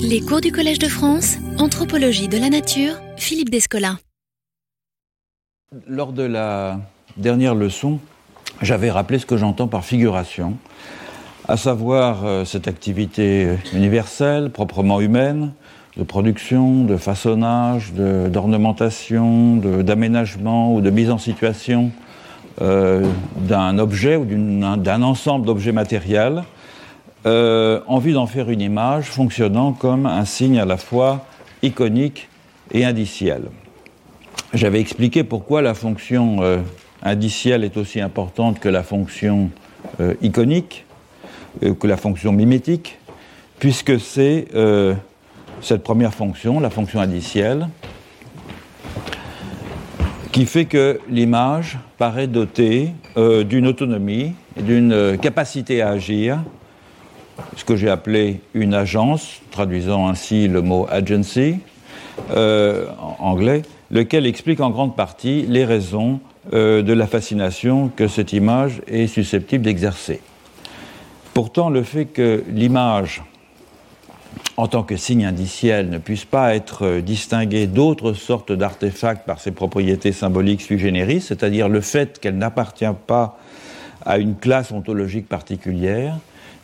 Les cours du Collège de France, Anthropologie de la Nature, Philippe Descola. Lors de la dernière leçon, j'avais rappelé ce que j'entends par figuration, à savoir euh, cette activité universelle, proprement humaine, de production, de façonnage, d'ornementation, d'aménagement ou de mise en situation euh, d'un objet ou d'un ensemble d'objets matériels euh, en vue d'en faire une image fonctionnant comme un signe à la fois iconique et indiciel. J'avais expliqué pourquoi la fonction euh, indicielle est aussi importante que la fonction euh, iconique, que la fonction mimétique, puisque c'est cette première fonction, la fonction indicielle, qui fait que l'image paraît dotée d'une autonomie, d'une capacité à agir ce que j'ai appelé une agence, traduisant ainsi le mot agency euh, en anglais, lequel explique en grande partie les raisons euh, de la fascination que cette image est susceptible d'exercer. Pourtant, le fait que l'image, en tant que signe indiciel, ne puisse pas être distinguée d'autres sortes d'artefacts par ses propriétés symboliques sui generis, c'est-à-dire le fait qu'elle n'appartient pas à une classe ontologique particulière,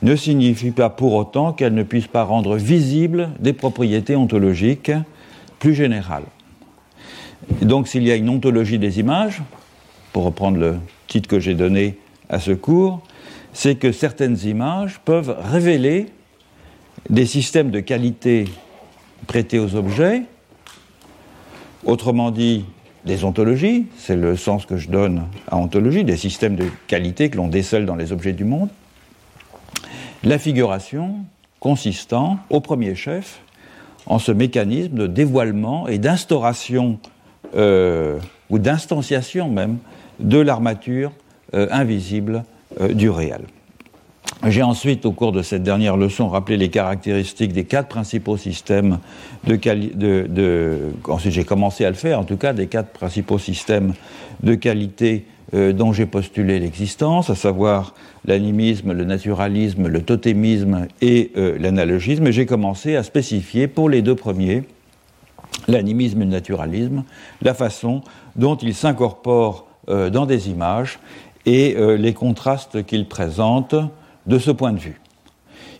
ne signifie pas pour autant qu'elle ne puisse pas rendre visibles des propriétés ontologiques plus générales. donc s'il y a une ontologie des images, pour reprendre le titre que j'ai donné à ce cours, c'est que certaines images peuvent révéler des systèmes de qualité prêtés aux objets, autrement dit des ontologies, c'est le sens que je donne à ontologie, des systèmes de qualité que l'on décèle dans les objets du monde, la figuration consistant, au premier chef, en ce mécanisme de dévoilement et d'instauration, euh, ou d'instanciation même, de l'armature euh, invisible euh, du réel. J'ai ensuite, au cours de cette dernière leçon, rappelé les caractéristiques des quatre principaux systèmes de, de, de ensuite j'ai commencé à le faire, en tout cas, des quatre principaux systèmes de qualité euh, dont j'ai postulé l'existence, à savoir l'animisme, le naturalisme, le totémisme et euh, l'analogisme. Et j'ai commencé à spécifier pour les deux premiers, l'animisme et le naturalisme, la façon dont ils s'incorporent euh, dans des images et les contrastes qu'ils présentent de ce point de vue.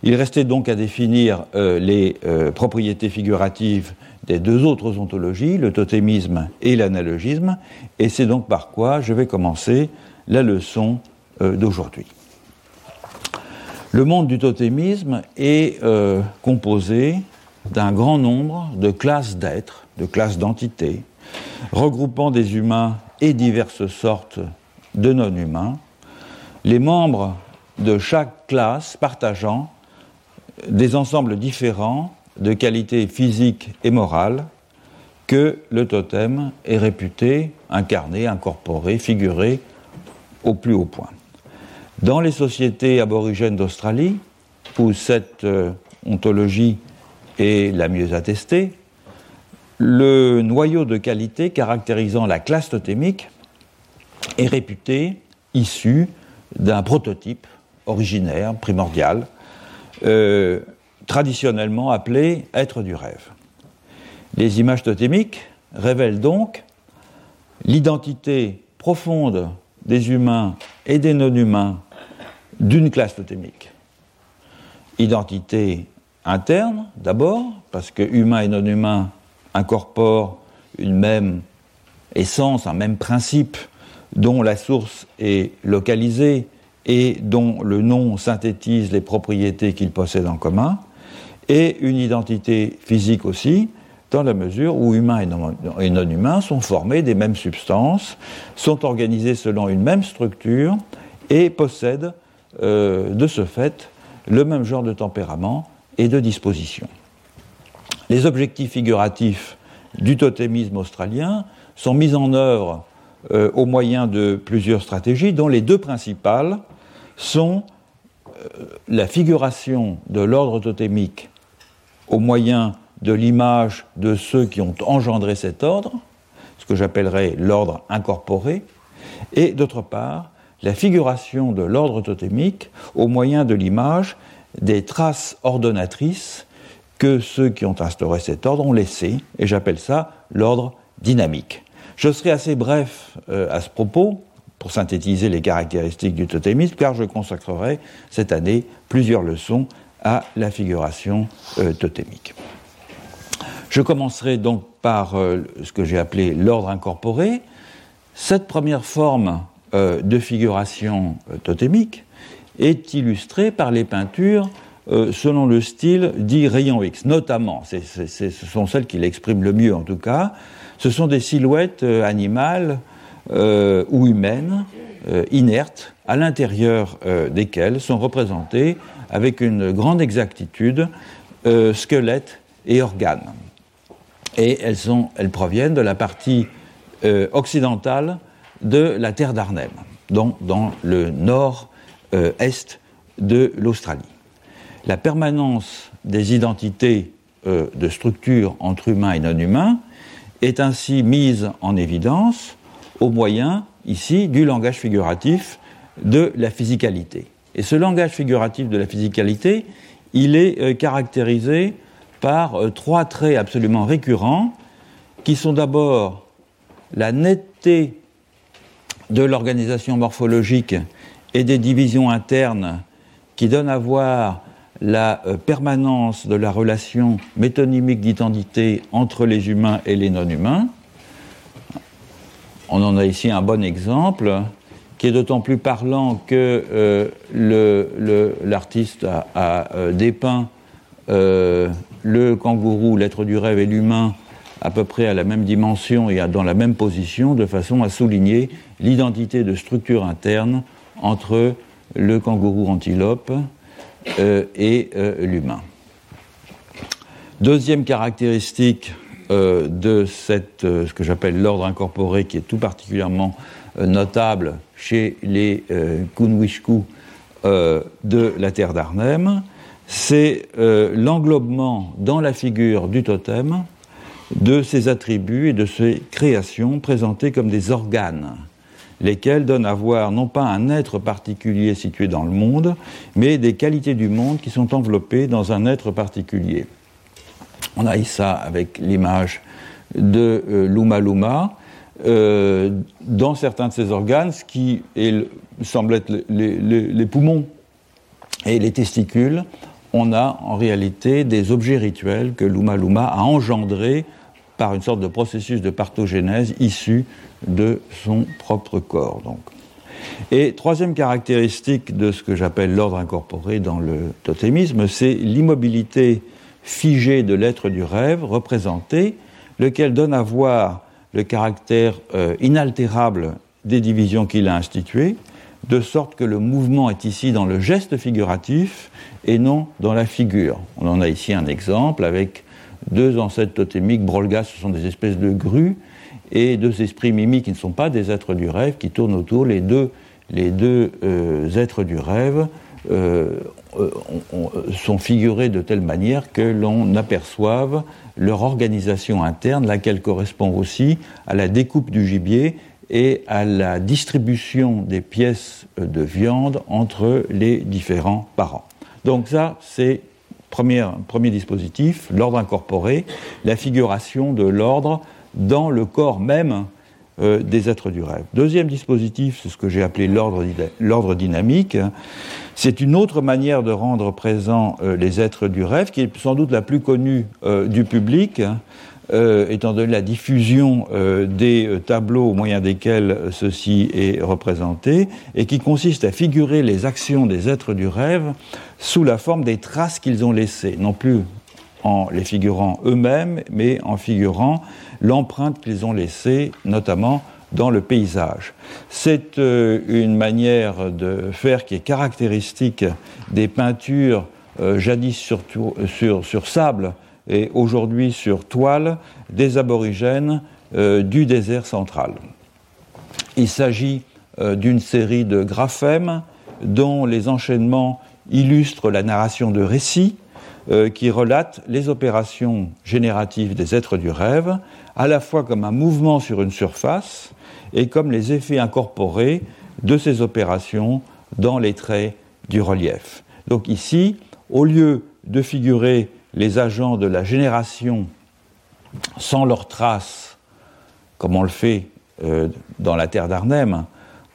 Il restait donc à définir les propriétés figuratives des deux autres ontologies, le totémisme et l'analogisme, et c'est donc par quoi je vais commencer la leçon euh, d'aujourd'hui. Le monde du totémisme est composé d'un grand nombre de classes d'êtres, de classes d'entités, regroupant des humains et diverses sortes de non-humains. Les membres de chaque classe partageant des ensembles différents de qualités physiques et morales que le totem est réputé incarner, incorporer, figurer au plus haut point. Dans les sociétés aborigènes d'Australie, où cette euh, ontologie est la mieux attestée, le noyau de qualité caractérisant la classe totémique est réputé issu d'un prototype originaire, primordial, euh, traditionnellement appelé être du rêve. Les images totémiques révèlent donc l'identité profonde des humains et des non-humains d'une classe totémique. Identité interne, d'abord, parce que humains et non-humains incorporent une même essence, un même principe dont la source est localisée et dont le nom synthétise les propriétés qu'ils possèdent en commun, et une identité physique aussi, dans la mesure où humains et non, humains sont formés des mêmes substances, sont organisés selon une même structure et possèdent euh, de ce fait le même genre de tempérament et de disposition. Les objectifs figuratifs du totémisme australien sont mis en œuvre euh, au moyen de plusieurs stratégies, dont les deux principales sont euh, la figuration de l'ordre totémique au moyen de l'image de ceux qui ont engendré cet ordre, ce que j'appellerais l'ordre incorporé, et d'autre part, la figuration de l'ordre totémique au moyen de l'image des traces ordonnatrices que ceux qui ont instauré cet ordre ont laissé, et j'appelle ça l'ordre dynamique. Je serai assez bref euh, à ce propos pour synthétiser les caractéristiques du totémisme, car je consacrerai cette année plusieurs leçons à la figuration euh, totémique. Je commencerai donc par euh, ce que j'ai appelé l'ordre incorporé. Cette première forme de figuration totémique est illustrée par les peintures euh, selon le style dit rayon X, notamment, ce sont celles qui l'expriment le mieux en tout cas, ce sont des silhouettes euh, animales euh, ou humaines, inertes, à l'intérieur desquelles sont représentés avec une grande exactitude squelettes et organes. Et elles, proviennent de la partie occidentale de la terre d'Arnhem, donc dans le nord-est de l'Australie la permanence des identités euh, de structure entre humains et non humains est ainsi mise en évidence au moyen, ici, du langage figuratif de la physicalité. Et ce langage figuratif de la physicalité, il est euh, caractérisé par euh, trois traits absolument récurrents, qui sont d'abord la netteté de l'organisation morphologique et des divisions internes qui donnent à voir la euh, permanence de la relation métonymique d'identité entre les humains et les non-humains. On en a ici un bon exemple qui est d'autant plus parlant que euh, l'artiste a, euh, dépeint le kangourou, l'être du rêve et l'humain à peu près à la même dimension et dans la même position, de façon à souligner l'identité de structure interne entre le kangourou antilope euh, et euh, l'humain. Deuxième caractéristique euh, de cette, ce que j'appelle l'ordre incorporé, qui est tout particulièrement notable chez les Kunwishku de la terre d'Arnhem, c'est l'englobement dans la figure du totem de ses attributs et de ses créations présentées comme des organes lesquels donnent à voir non pas un être particulier situé dans le monde, mais des qualités du monde qui sont enveloppées dans un être particulier. On a eu ça avec l'image de euh, Luma Luma. Euh, dans certains de ces organes, ce qui semble être les, poumons et les testicules, on a en réalité des objets rituels que Luma Luma a engendrés par une sorte de processus de parthogénèse issu de son propre corps. Donc. Et troisième caractéristique de ce que j'appelle l'ordre incorporé dans le totémisme, c'est l'immobilité figée de l'être du rêve représenté, lequel donne à voir le caractère euh, inaltérable des divisions qu'il a instituées, de sorte que le mouvement est ici dans le geste figuratif et non dans la figure. On en a ici un exemple avec deux ancêtres totémiques, Brolgas, ce sont des espèces de grues, et deux esprits mimiques qui ne sont pas des êtres du rêve, qui tournent autour. Les deux, les deux euh, êtres du rêve euh, sont figurés de telle manière que l'on aperçoive leur organisation interne, laquelle correspond aussi à la découpe du gibier et à la distribution des pièces de viande entre les différents parents. Donc ça, c'est premier, premier dispositif, l'ordre incorporé, la figuration de l'ordre dans le corps même euh, des êtres du rêve. Deuxième dispositif, c'est ce que j'ai appelé l'ordre dynamique. C'est une autre manière de rendre présents euh, les êtres du rêve, qui est sans doute la plus connue euh, du public, étant donné la diffusion des tableaux au moyen desquels ceci est représenté, et qui consiste à figurer les actions des êtres du rêve sous la forme des traces qu'ils ont laissées, non plus en les figurant eux-mêmes, mais en figurant l'empreinte qu'ils ont laissée, notamment dans le paysage. C'est euh, une manière de faire qui est caractéristique des peintures euh, jadis sur, sable et aujourd'hui sur toile des aborigènes euh, du désert central. Il s'agit d'une série de graphèmes dont les enchaînements illustrent la narration de récits qui relatent les opérations génératives des êtres du rêve, à la fois comme un mouvement sur une surface et comme les effets incorporés de ces opérations dans les traits du relief. Donc ici, au lieu de figurer les agents de la génération sans leurs traces, comme on le fait euh, dans la terre d'Arnhem,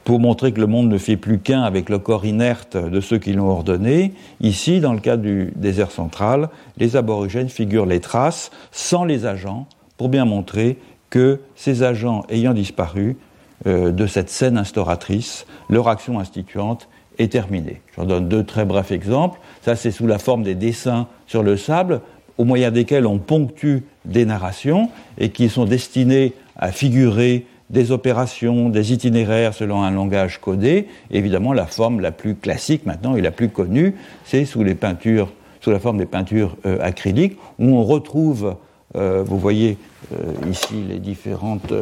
pour montrer que le monde ne fait plus qu'un avec le corps inerte de ceux qui l'ont ordonné. Ici, dans le cas du désert central, les aborigènes figurent les traces sans les agents, pour bien montrer que ces agents ayant disparu de cette scène instauratrice, leur action instituante est terminée. Je donne deux très brefs exemples. Ça, c'est sous la forme des dessins sur le sable, au moyen desquels on ponctue des narrations et qui sont destinées à figurer des opérations, des itinéraires selon un langage codé. évidemment, la forme la plus classique maintenant et la plus connue, c'est sous la forme des peintures euh, acryliques, où on retrouve, euh, vous voyez euh, ici les différentes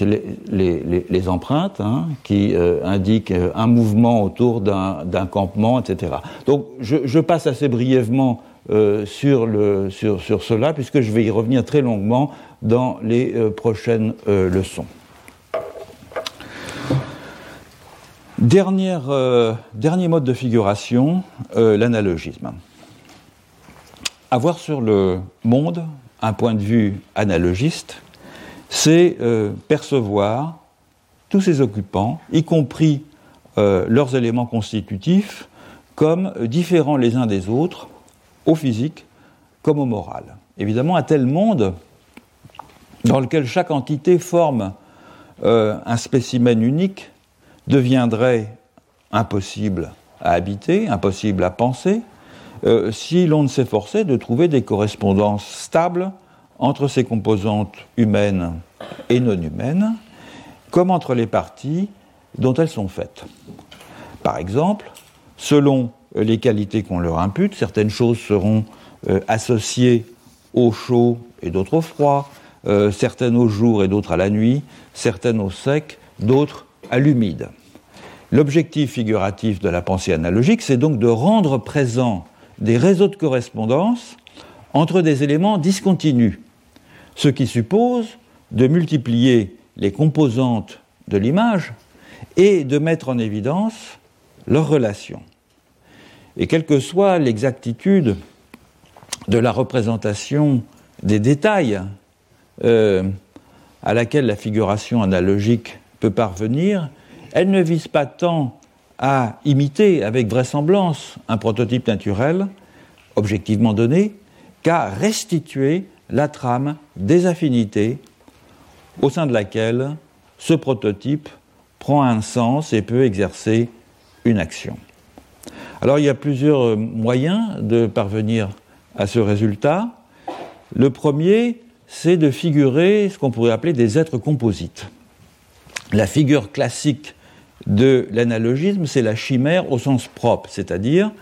les, empreintes hein, qui indiquent un mouvement autour d'un campement, etc. Donc je, passe assez brièvement euh, sur, sur, cela, puisque je vais y revenir très longuement dans les euh, prochaines euh, leçons. Dernière, dernier mode de figuration, l'analogisme. Avoir sur le monde un point de vue analogiste, c'est percevoir tous ses occupants, y compris leurs éléments constitutifs, comme différents les uns des autres, au physique comme au moral. Évidemment, un tel monde dans lequel chaque entité forme euh, un spécimen unique deviendrait impossible à habiter, impossible à penser, euh, si l'on ne s'efforçait de trouver des correspondances stables entre ces composantes humaines et non humaines, comme entre les parties dont elles sont faites. Par exemple, selon les qualités qu'on leur impute. Certaines choses seront euh, associées au chaud et d'autres au froid, euh, certaines au jour et d'autres à la nuit, certaines au sec, d'autres à l'humide. L'objectif figuratif de la pensée analogique, c'est donc de rendre présent des réseaux de correspondance entre des éléments discontinus, ce qui suppose de multiplier les composantes de l'image et de mettre en évidence leurs relations. Et quelle que soit l'exactitude de la représentation des détails euh, à laquelle la figuration analogique peut parvenir, elle ne vise pas tant à imiter avec vraisemblance un prototype naturel, objectivement donné, qu'à restituer la trame des affinités au sein de laquelle ce prototype prend un sens et peut exercer une action. Alors il y a plusieurs euh, moyens de parvenir à ce résultat. Le premier, c'est de figurer ce qu'on pourrait appeler des êtres composites. La figure classique de l'analogisme, c'est la chimère au sens propre, c'est-à-dire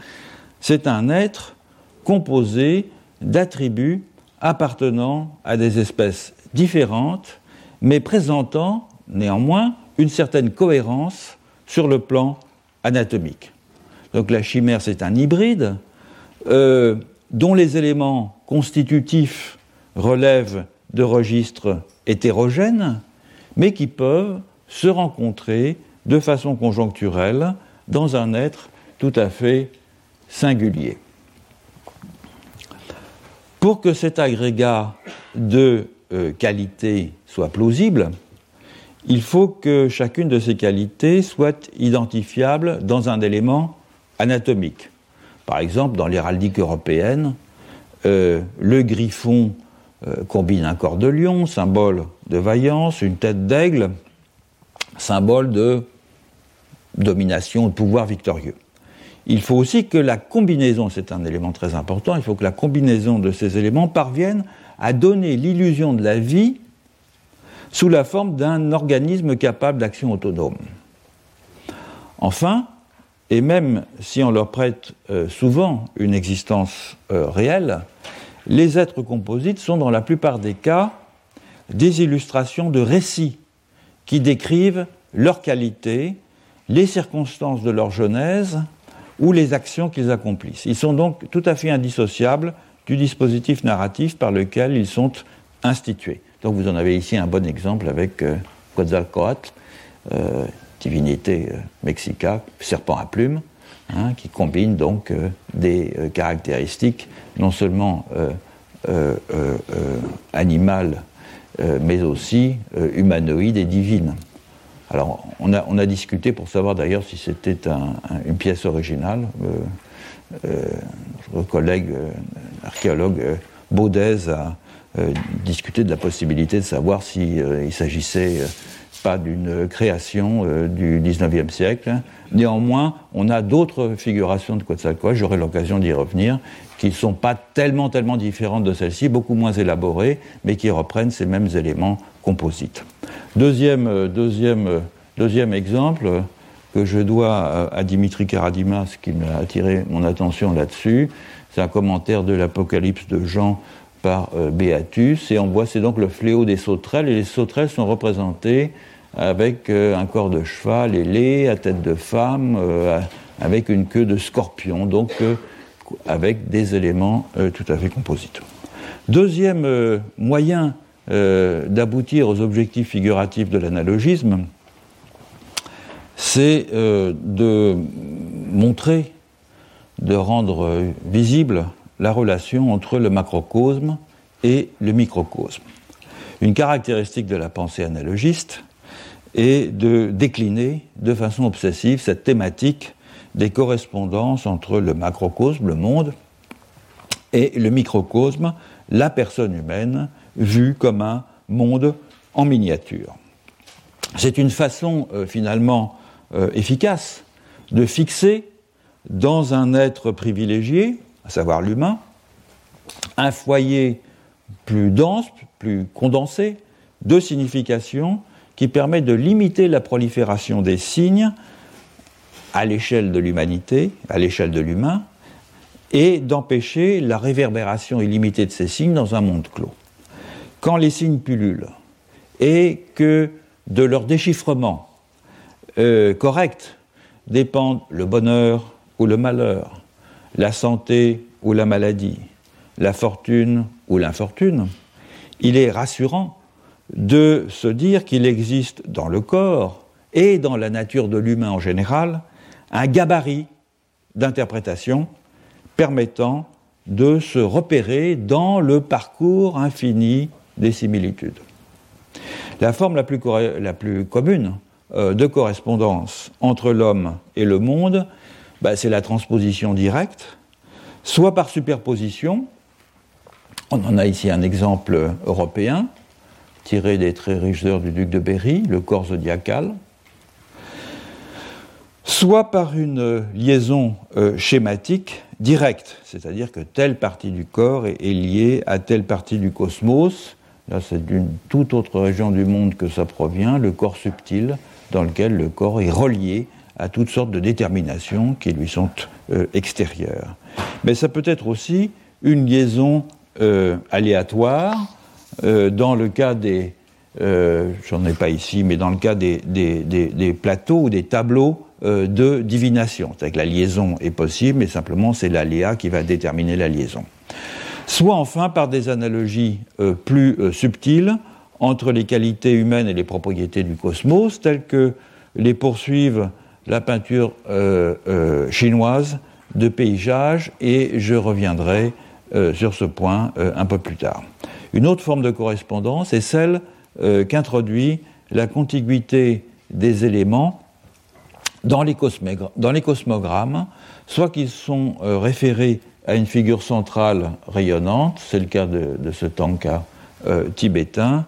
c'est un être composé d'attributs appartenant à des espèces différentes, mais présentant néanmoins une certaine cohérence sur le plan anatomique. Donc la chimère, c'est un hybride euh, dont les éléments constitutifs relèvent de registres hétérogènes, mais qui peuvent se rencontrer de façon conjoncturelle dans un être tout à fait singulier. Pour que cet agrégat de euh, qualités soit plausible, il faut que chacune de ces qualités soit identifiable dans un élément anatomique. Par exemple, dans l'héraldique européenne, euh, le griffon euh, combine un corps de lion, symbole de vaillance, une tête d'aigle, symbole de domination, de pouvoir victorieux. Il faut aussi que la combinaison, c'est un élément très important, il faut que la combinaison de ces éléments parvienne à donner l'illusion de la vie sous la forme d'un organisme capable d'action autonome. Enfin, et même si on leur prête euh, souvent une existence euh, réelle, les êtres composites sont dans la plupart des cas des illustrations de récits qui décrivent leur qualité, les circonstances de leur genèse ou les actions qu'ils accomplissent. Ils sont donc tout à fait indissociables du dispositif narratif par lequel ils sont institués. Donc vous en avez ici un bon exemple avec euh, Quetzalcoatl, divinité euh, mexica, serpent à plumes, hein, qui combine donc des caractéristiques non seulement animales, mais aussi humanoïdes et divines. Alors, on a, discuté pour savoir d'ailleurs si c'était une pièce originale. notre collègue archéologue Baudez a discuté de la possibilité de savoir s'il il s'agissait pas d'une création euh, du 19e siècle. Néanmoins, on a d'autres figurations de Quetzalcoatl, j'aurai l'occasion d'y revenir, qui ne sont pas tellement, tellement différentes de celles-ci, beaucoup moins élaborées, mais qui reprennent ces mêmes éléments composites. Deuxième, euh, deuxième, euh, deuxième exemple que je dois à Dimitri Karadimas, qui m'a attiré mon attention là-dessus, c'est un commentaire de l'Apocalypse de Jean par Béatus, et on voit c'est donc le fléau des sauterelles, et les sauterelles sont représentées avec euh, un corps de cheval ailé, à tête de femme, euh, avec une queue de scorpion, donc euh, avec des éléments tout à fait composites. Deuxième moyen d'aboutir aux objectifs figuratifs de l'analogisme, c'est de montrer, de rendre visible la relation entre le macrocosme et le microcosme. Une caractéristique de la pensée analogiste, et de décliner de façon obsessive cette thématique des correspondances entre le macrocosme, le monde, et le microcosme, la personne humaine, vue comme un monde en miniature. C'est une façon euh, finalement euh, efficace de fixer dans un être privilégié, à savoir l'humain, un foyer plus dense, plus condensé de signification qui permet de limiter la prolifération des signes à l'échelle de l'humanité, à l'échelle de l'humain, et d'empêcher la réverbération illimitée de ces signes dans un monde clos. Quand les signes pullulent et que de leur déchiffrement euh, correct dépendent le bonheur ou le malheur, la santé ou la maladie, la fortune ou l'infortune, il est rassurant de se dire qu'il existe dans le corps et dans la nature de l'humain en général un gabarit d'interprétation permettant de se repérer dans le parcours infini des similitudes. La forme la plus, commune euh, de correspondance entre l'homme et le monde, bah, c'est la transposition directe, soit par superposition, on en a ici un exemple européen, tiré des très riches du duc de Berry, le corps zodiacal, soit par une liaison euh, schématique directe, c'est-à-dire que telle partie du corps est, liée à telle partie du cosmos. Là, c'est d'une toute autre région du monde que ça provient, le corps subtil, dans lequel le corps est relié à toutes sortes de déterminations qui lui sont euh, extérieures. Mais ça peut être aussi une liaison euh, aléatoire euh, dans le cas des, j'en ai pas ici, mais dans le cas des, plateaux ou des tableaux de divination. C'est-à-dire que la liaison est possible, mais simplement c'est l'aléa qui va déterminer la liaison. Soit enfin par des analogies plus subtiles entre les qualités humaines et les propriétés du cosmos, telles que les poursuivent la peinture chinoise de paysage, et je reviendrai sur ce point un peu plus tard. Une autre forme de correspondance est celle euh, qu'introduit la contiguïté des éléments dans les, cosmogrammes, soit qu'ils sont euh, référés à une figure centrale rayonnante, c'est le cas de, ce tanka euh, tibétain,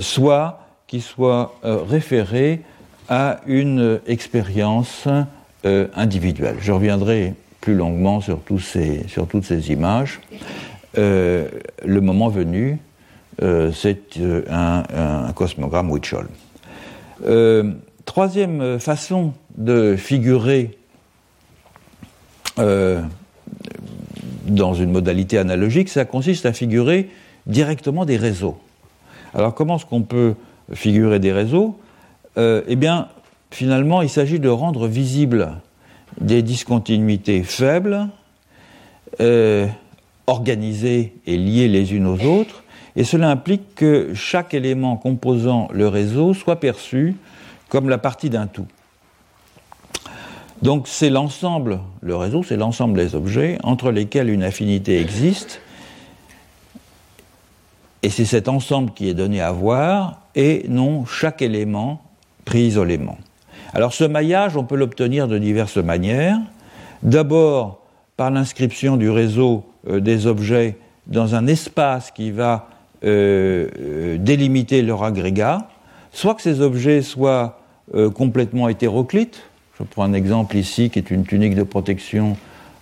soit qu'ils soient référés à une expérience individuelle. Je reviendrai plus longuement sur, toutes ces images. Euh, le moment venu, euh, c'est euh, un, cosmogramme Huichol. troisième façon de figurer dans une modalité analogique, ça consiste à figurer directement des réseaux. Alors comment est-ce qu'on peut figurer des réseaux? Eh bien, finalement, il s'agit de rendre visibles des discontinuités faibles, organisées et liées les unes aux autres, et cela implique que chaque élément composant le réseau soit perçu comme la partie d'un tout. Donc c'est l'ensemble, le réseau, c'est l'ensemble des objets entre lesquels une affinité existe, et c'est cet ensemble qui est donné à voir, et non chaque élément pris isolément. Alors ce maillage, on peut l'obtenir de diverses manières. D'abord par l'inscription du réseau euh, des objets dans un espace qui va euh, euh, délimiter leur agrégat, soit que ces objets soient complètement hétéroclites. Je prends un exemple ici qui est une tunique de protection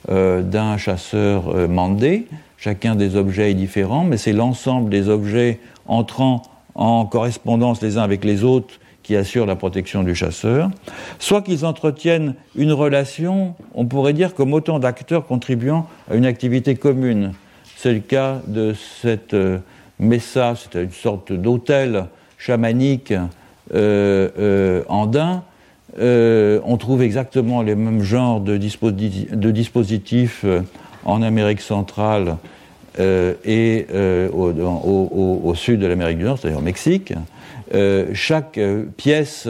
d'un chasseur mandé. Chacun des objets est différent, mais c'est l'ensemble des objets entrant en correspondance les uns avec les autres qui assurent la protection du chasseur, soit qu'ils entretiennent une relation, on pourrait dire, comme autant d'acteurs contribuant à une activité commune. C'est le cas de cette euh, messa, c'est une sorte d'hôtel chamanique euh, euh, andin. On trouve exactement les mêmes genres de, dispositifs en Amérique centrale et au, sud de l'Amérique du Nord, c'est-à-dire au Mexique. Euh, chaque euh, pièce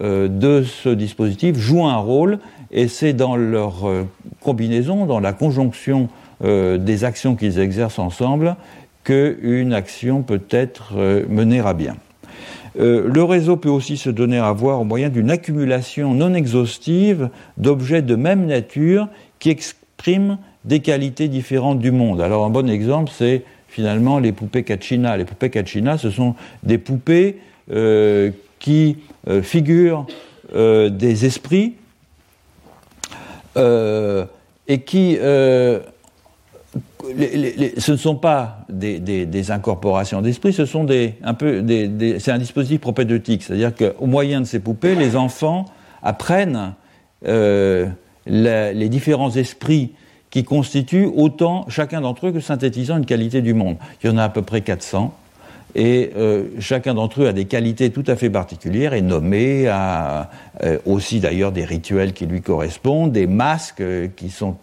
euh, de ce dispositif joue un rôle et c'est dans leur combinaison, dans la conjonction des actions qu'ils exercent ensemble, qu'une action peut être menée à bien. Le réseau peut aussi se donner à voir au moyen d'une accumulation non exhaustive d'objets de même nature qui expriment des qualités différentes du monde. Alors un bon exemple, c'est finalement les poupées Kachina. Les poupées Kachina, ce sont des poupées euh, qui euh, figurent euh, des esprits et qui ce ne sont pas des, incorporations d'esprit, ce sont des, un peu c'est un dispositif propédeutique, c'est-à-dire qu'au moyen de ces poupées, les enfants apprennent les différents esprits qui constituent autant chacun d'entre eux que synthétisant une qualité du monde. Il y en a à peu près 400 et euh, chacun d'entre eux a des qualités tout à fait particulières et nommé, a euh, aussi d'ailleurs des rituels qui lui correspondent, des masques euh, qui sont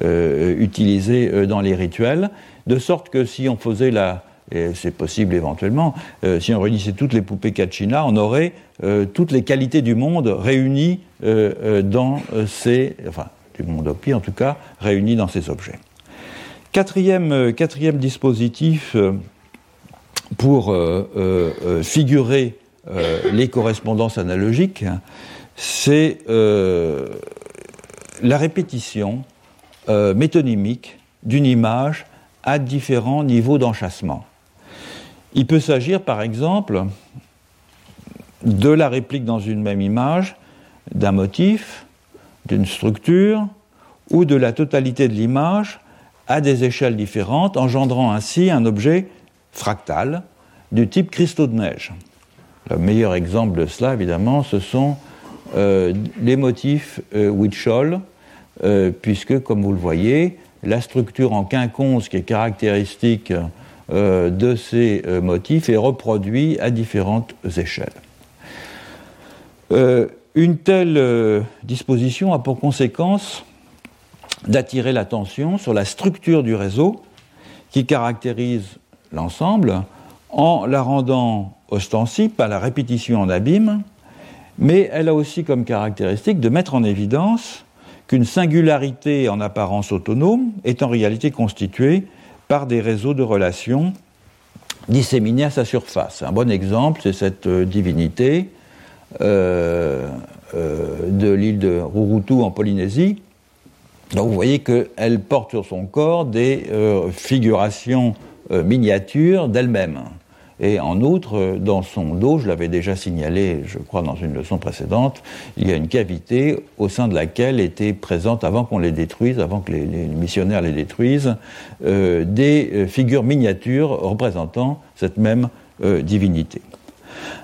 utilisés dans les rituels, de sorte que si on faisait la, c'est possible éventuellement, si on réunissait toutes les poupées Kachina, on aurait toutes les qualités du monde réunies dans ces, enfin du monde Opi en tout cas, réunies dans ces objets. Quatrième, quatrième dispositif pour euh, euh, euh, figurer les correspondances analogiques, c'est la répétition métonymique d'une image à différents niveaux d'enchâssement. Il peut s'agir par exemple de la réplique dans une même image d'un motif, d'une structure ou de la totalité de l'image à des échelles différentes, engendrant ainsi un objet fractales du type cristaux de neige. Le meilleur exemple de cela, évidemment, ce sont euh, les motifs euh, euh, puisque, comme vous le voyez, la structure en quinconce qui est caractéristique euh, de ces motifs est reproduite à différentes échelles. une telle disposition a pour conséquence d'attirer l'attention sur la structure du réseau qui caractérise l'ensemble en la rendant ostensible à la répétition en abîme, mais elle a aussi comme caractéristique de mettre en évidence qu'une singularité en apparence autonome est en réalité constituée par des réseaux de relations disséminés à sa surface. Un bon exemple, c'est cette euh, divinité euh, euh, de l'île de Rurutu en Polynésie. Donc vous voyez qu'elle porte sur son corps des figurations miniature d'elle-même. Et en outre, dans son dos, je l'avais déjà signalé, je crois, dans une leçon précédente, il y a une cavité au sein de laquelle étaient présentes, avant qu'on les détruise, avant que les, missionnaires les détruisent, euh, des euh, figures miniatures représentant cette même divinité.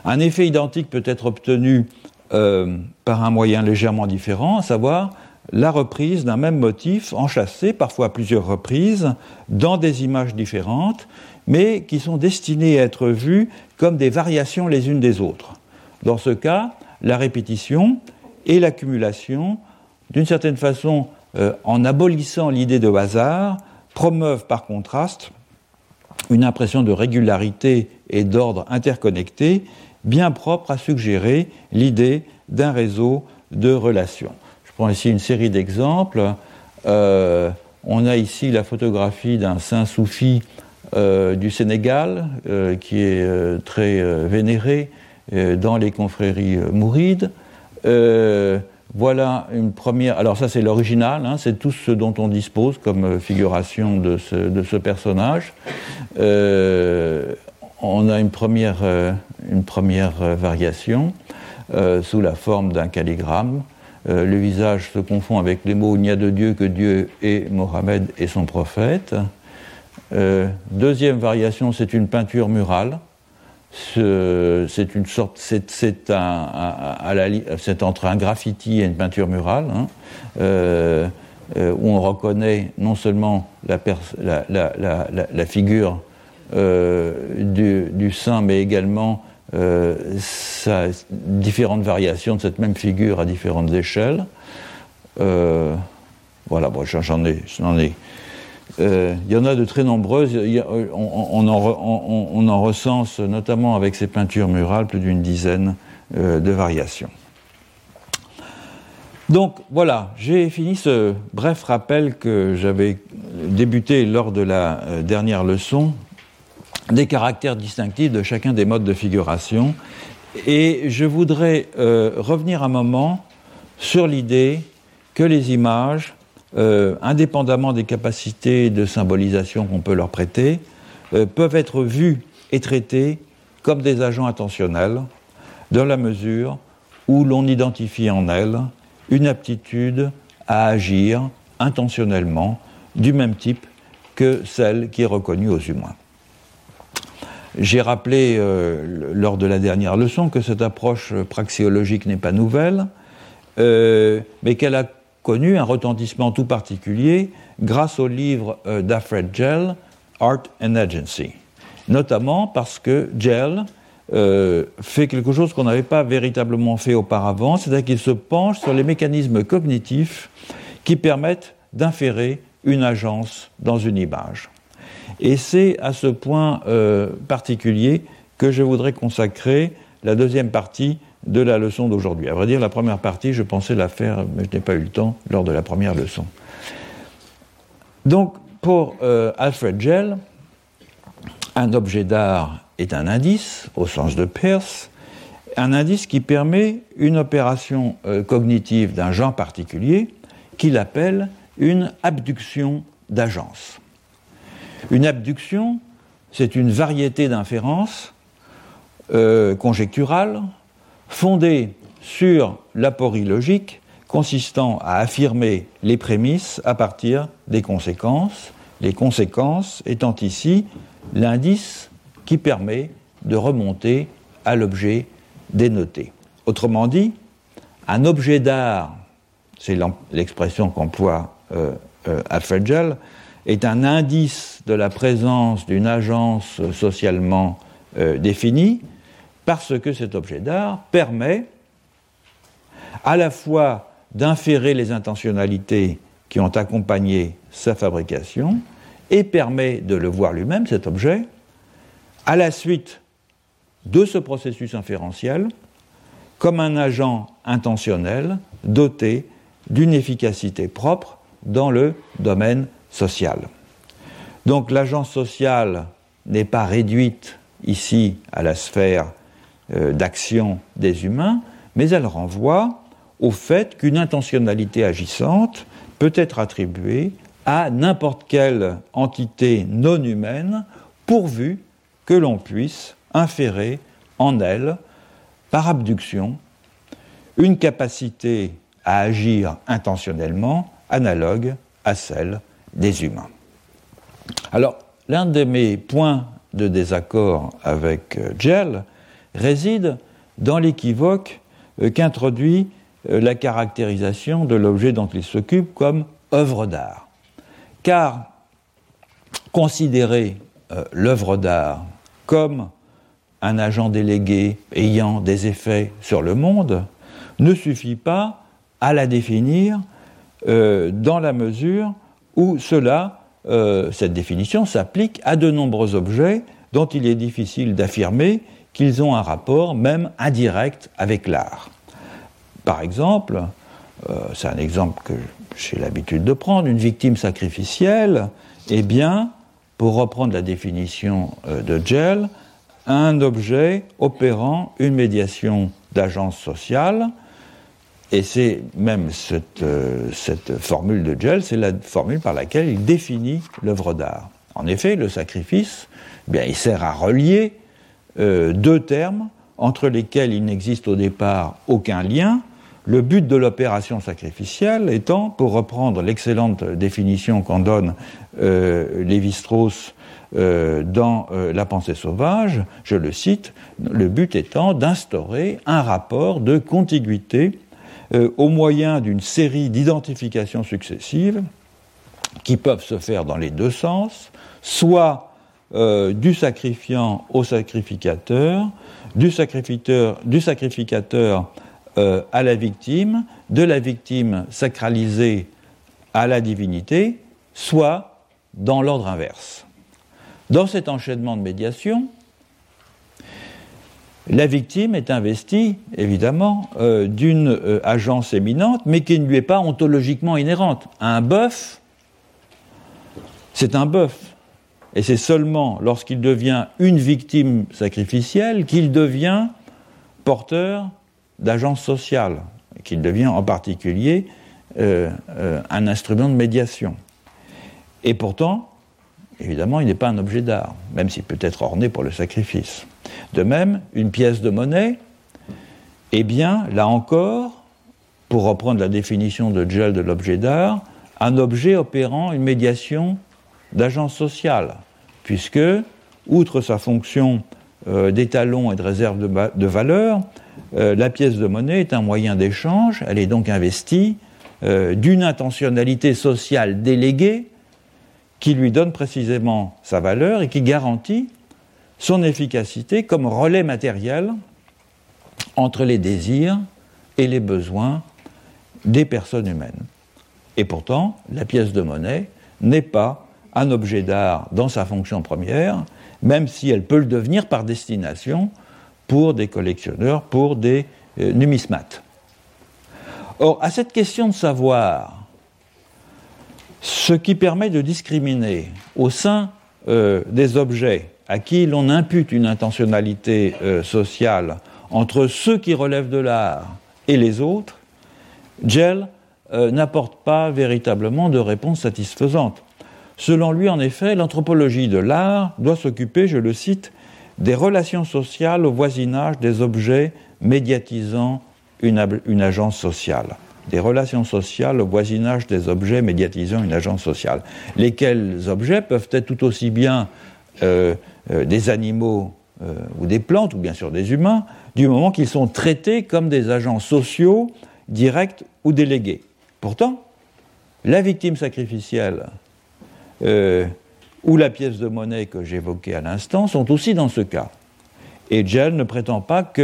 Un effet identique peut être obtenu par un moyen légèrement différent, à savoir la reprise d'un même motif enchâssé, parfois à plusieurs reprises, dans des images différentes, mais qui sont destinées à être vues comme des variations les unes des autres. Dans ce cas, la répétition et l'accumulation, d'une certaine façon, euh, en abolissant l'idée de hasard, promeuvent par contraste une impression de régularité et d'ordre interconnecté, bien propre à suggérer l'idée d'un réseau de relations prends ici une série d'exemples. on a ici la photographie d'un saint soufi du Sénégal, qui est très vénéré dans les confréries mourides. Voilà une première. Alors, ça, c'est l'original, hein, c'est tout ce dont on dispose comme euh, figuration de ce, personnage. Euh, on a une première, euh, une première variation sous la forme d'un calligramme. Le visage se confond avec les mots Il n'y a de Dieu que Dieu et Mohammed et son prophète. deuxième variation, c'est une peinture murale c'est une sorte, c'est entre un graffiti et une peinture murale, hein, euh, euh, où on reconnaît non seulement la, figure euh, du, saint, mais également sa, différentes variations de cette même figure à différentes échelles. voilà, bon, j'en ai, euh, il y en a de très nombreuses. on, en, recense, notamment avec ces peintures murales, plus d'une dizaine euh, de variations. Donc voilà, j'ai fini ce bref rappel que j'avais débuté lors de la euh, dernière leçon des caractères distinctifs de chacun des modes de figuration. Et je voudrais revenir un moment sur l'idée que les images euh, indépendamment des capacités de symbolisation qu'on peut leur prêter, euh, peuvent être vus et traités comme des agents intentionnels, dans la mesure où l'on identifie en elles une aptitude à agir intentionnellement du même type que celle qui est reconnue aux humains. J'ai rappelé euh, lors de la dernière leçon que cette approche praxiologique n'est pas nouvelle, mais qu'elle a connu un retentissement tout particulier grâce au livre euh, d'Alfred Gell, Art and Agency. Notamment parce que Gell euh, fait quelque chose qu'on n'avait pas véritablement fait auparavant, c'est-à-dire qu'il se penche sur les mécanismes cognitifs qui permettent d'inférer une agence dans une image. Et c'est à ce point euh, particulier que je voudrais consacrer la deuxième partie de la leçon d'aujourd'hui. À vrai dire, la première partie, je pensais la faire, mais je n'ai pas eu le temps lors de la première leçon. Donc, pour euh, Alfred Gell, un objet d'art est un indice, au sens de Peirce, un indice qui permet une opération euh, cognitive d'un genre particulier qu'il appelle une abduction d'agence. Une abduction, c'est une variété d'inférences euh, conjecturales fondée sur l'aporie logique consistant à affirmer les prémices à partir des conséquences, les conséquences étant ici l'indice qui permet de remonter à l'objet dénoté. Autrement dit, un objet d'art, c'est l'expression qu'emploie euh, euh, Alfred Gell, est un indice de la présence d'une agence socialement euh, définie, parce que cet objet d'art permet à la fois d'inférer les intentionnalités qui ont accompagné sa fabrication et permet de le voir lui-même, cet objet, à la suite de ce processus inférentiel, comme un agent intentionnel doté d'une efficacité propre dans le domaine Donc l'agence sociale n'est pas réduite ici à la sphère euh, d'action des humains, mais elle renvoie au fait qu'une intentionnalité agissante peut être attribuée à n'importe quelle entité non humaine pourvu que l'on puisse inférer en elle, par abduction, une capacité à agir intentionnellement analogue à celle des humains. Alors, l'un de mes points de désaccord avec euh, Gell, réside dans l'équivoque euh, qu'introduit euh, la caractérisation de l'objet dont il s'occupe comme œuvre d'art. Car considérer l'œuvre d'art comme un agent délégué ayant des effets sur le monde ne suffit pas à la définir dans la mesure où cela, cette définition s'applique à de nombreux objets dont il est difficile d'affirmer qu'ils ont un rapport même indirect avec l'art. Par exemple, euh, c'est un exemple que j'ai l'habitude de prendre, une victime sacrificielle, eh bien, pour reprendre la définition euh, de Gell, un objet opérant une médiation d'agence sociale, et c'est même cette, euh, formule de Gell, c'est la formule par laquelle il définit l'œuvre d'art. En effet, le sacrifice, eh bien, il sert à relier deux termes entre lesquels il n'existe au départ aucun lien, le but de l'opération sacrificielle étant, pour reprendre l'excellente définition qu'en donne euh, Lévi-Strauss euh, dans euh, La pensée sauvage, je le cite, le but étant d'instaurer un rapport de contiguïté au moyen d'une série d'identifications successives qui peuvent se faire dans les deux sens, soit du sacrifiant au sacrificateur, du sacrificateur, du sacrificateur euh, à la victime, de la victime sacralisée à la divinité, soit dans l'ordre inverse. Dans cet enchaînement de médiation, la victime est investie, évidemment, euh, d'une euh, agence éminente, mais qui ne lui est pas ontologiquement inhérente. Un bœuf, c'est un bœuf. Et c'est seulement lorsqu'il devient une victime sacrificielle qu'il devient porteur d'agence sociale, qu'il devient en particulier euh, un instrument de médiation. Et pourtant, évidemment, il n'est pas un objet d'art, même s'il peut être orné pour le sacrifice. De même, une pièce de monnaie, eh bien, là encore, pour reprendre la définition de Gel de l'objet d'art, un objet opérant une médiation d'agence sociale, puisque, outre sa fonction euh, d'étalon et de réserve de, valeur, euh, la pièce de monnaie est un moyen d'échange, elle est donc investie euh, d'une intentionnalité sociale déléguée qui lui donne précisément sa valeur et qui garantit son efficacité comme relais matériel entre les désirs et les besoins des personnes humaines. Et pourtant, la pièce de monnaie n'est pas un objet d'art dans sa fonction première, même si elle peut le devenir par destination pour des collectionneurs, pour des euh, numismates. Or, à cette question de savoir ce qui permet de discriminer au sein euh, des objets à qui l'on impute une intentionnalité euh, sociale entre ceux qui relèvent de l'art et les autres, Gell n'apporte pas véritablement de réponse satisfaisante. Selon lui, en effet, l'anthropologie de l'art doit s'occuper, je le cite, des relations sociales au voisinage des objets médiatisant une, une, agence sociale. Des relations sociales au voisinage des objets médiatisant une agence sociale. Lesquels objets peuvent être tout aussi bien euh, euh, des animaux euh, ou des plantes, ou bien sûr des humains, du moment qu'ils sont traités comme des agents sociaux, directs ou délégués. Pourtant, la victime sacrificielle euh, ou la pièce de monnaie que j'évoquais à l'instant sont aussi dans ce cas. Et Gell ne prétend pas que